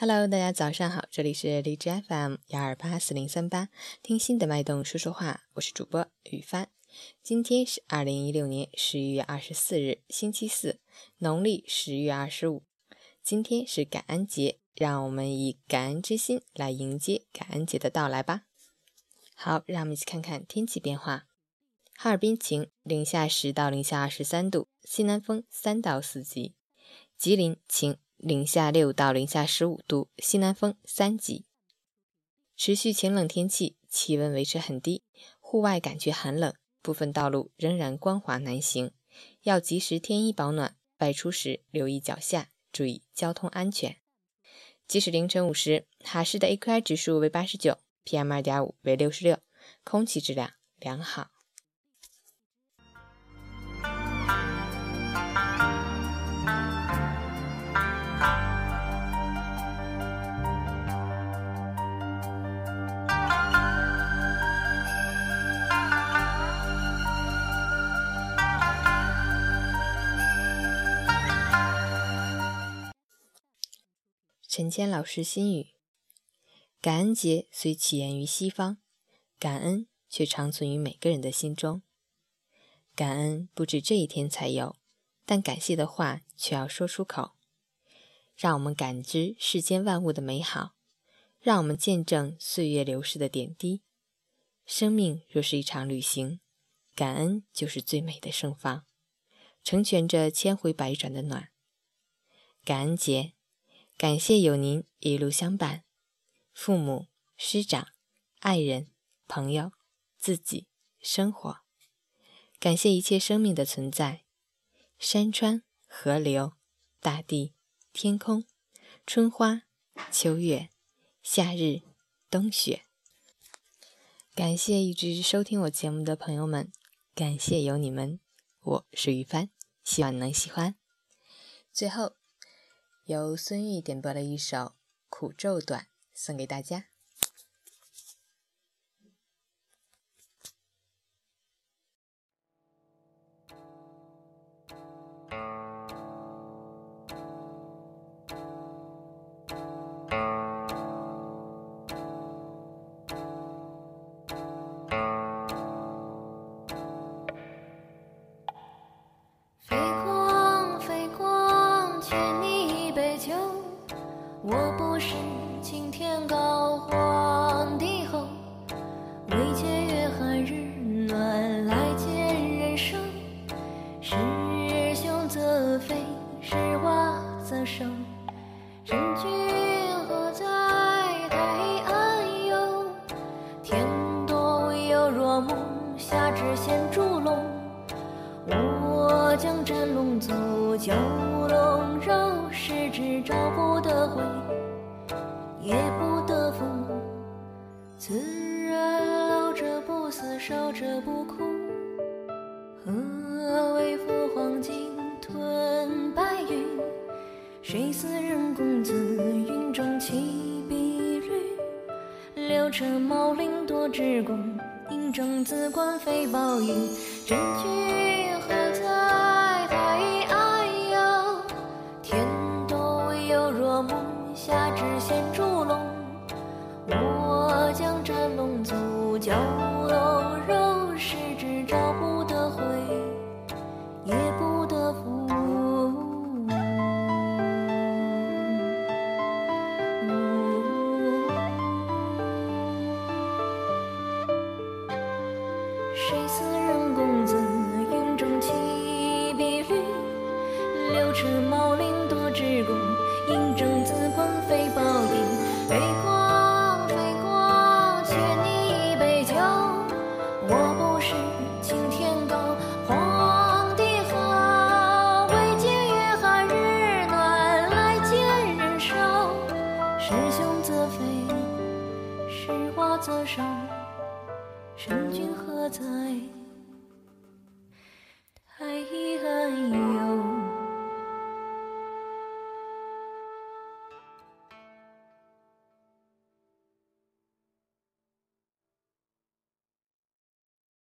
Hello，大家早上好，这里是荔枝 FM 幺二八四零三八，听心的脉动说说话，我是主播雨帆。今天是二零一六年十一月二十四日，星期四，农历十月二十五。今天是感恩节，让我们以感恩之心来迎接感恩节的到来吧。好，让我们一起看看天气变化。哈尔滨晴，零下十到零下二十三度，西南风三到四级。吉林晴。零下六到零下十五度，西南风三级，持续晴冷天气，气温维持很低，户外感觉寒冷，部分道路仍然光滑难行，要及时添衣保暖，外出时留意脚下，注意交通安全。即使凌晨五时，哈市的 AQI 指数为八十九，PM 二点五为六十六，空气质量良好。陈谦老师心语：感恩节虽起源于西方，感恩却长存于每个人的心中。感恩不止这一天才有，但感谢的话却要说出口。让我们感知世间万物的美好，让我们见证岁月流逝的点滴。生命若是一场旅行，感恩就是最美的盛放，成全着千回百转的暖。感恩节。感谢有您一路相伴，父母、师长、爱人、朋友、自己、生活。感谢一切生命的存在，山川、河流、大地、天空、春花、秋月、夏日、冬雪。感谢一直收听我节目的朋友们，感谢有你们，我是于帆，希望你能喜欢。最后。由孙玉点播的一首《苦咒短》，送给大家。我不是青天高，皇帝后，未见月寒日暖，来见人生。是凶则非，是卦则生。真君何在？太安游。天多有若木，下置衔烛龙。我将斩龙足，九龙肉。十指招不得回，也不得福。自然老者不死，少者不哭。何为赴黄金吞白云？谁似人公子？云中起碧绿。六车茂林多智功，银铮紫冠飞宝玉。真君。若梦下只险竹笼，我将斩龙足。娇柔十指，找不得回，也不得复。谁似人公子？左手神君何在？太安有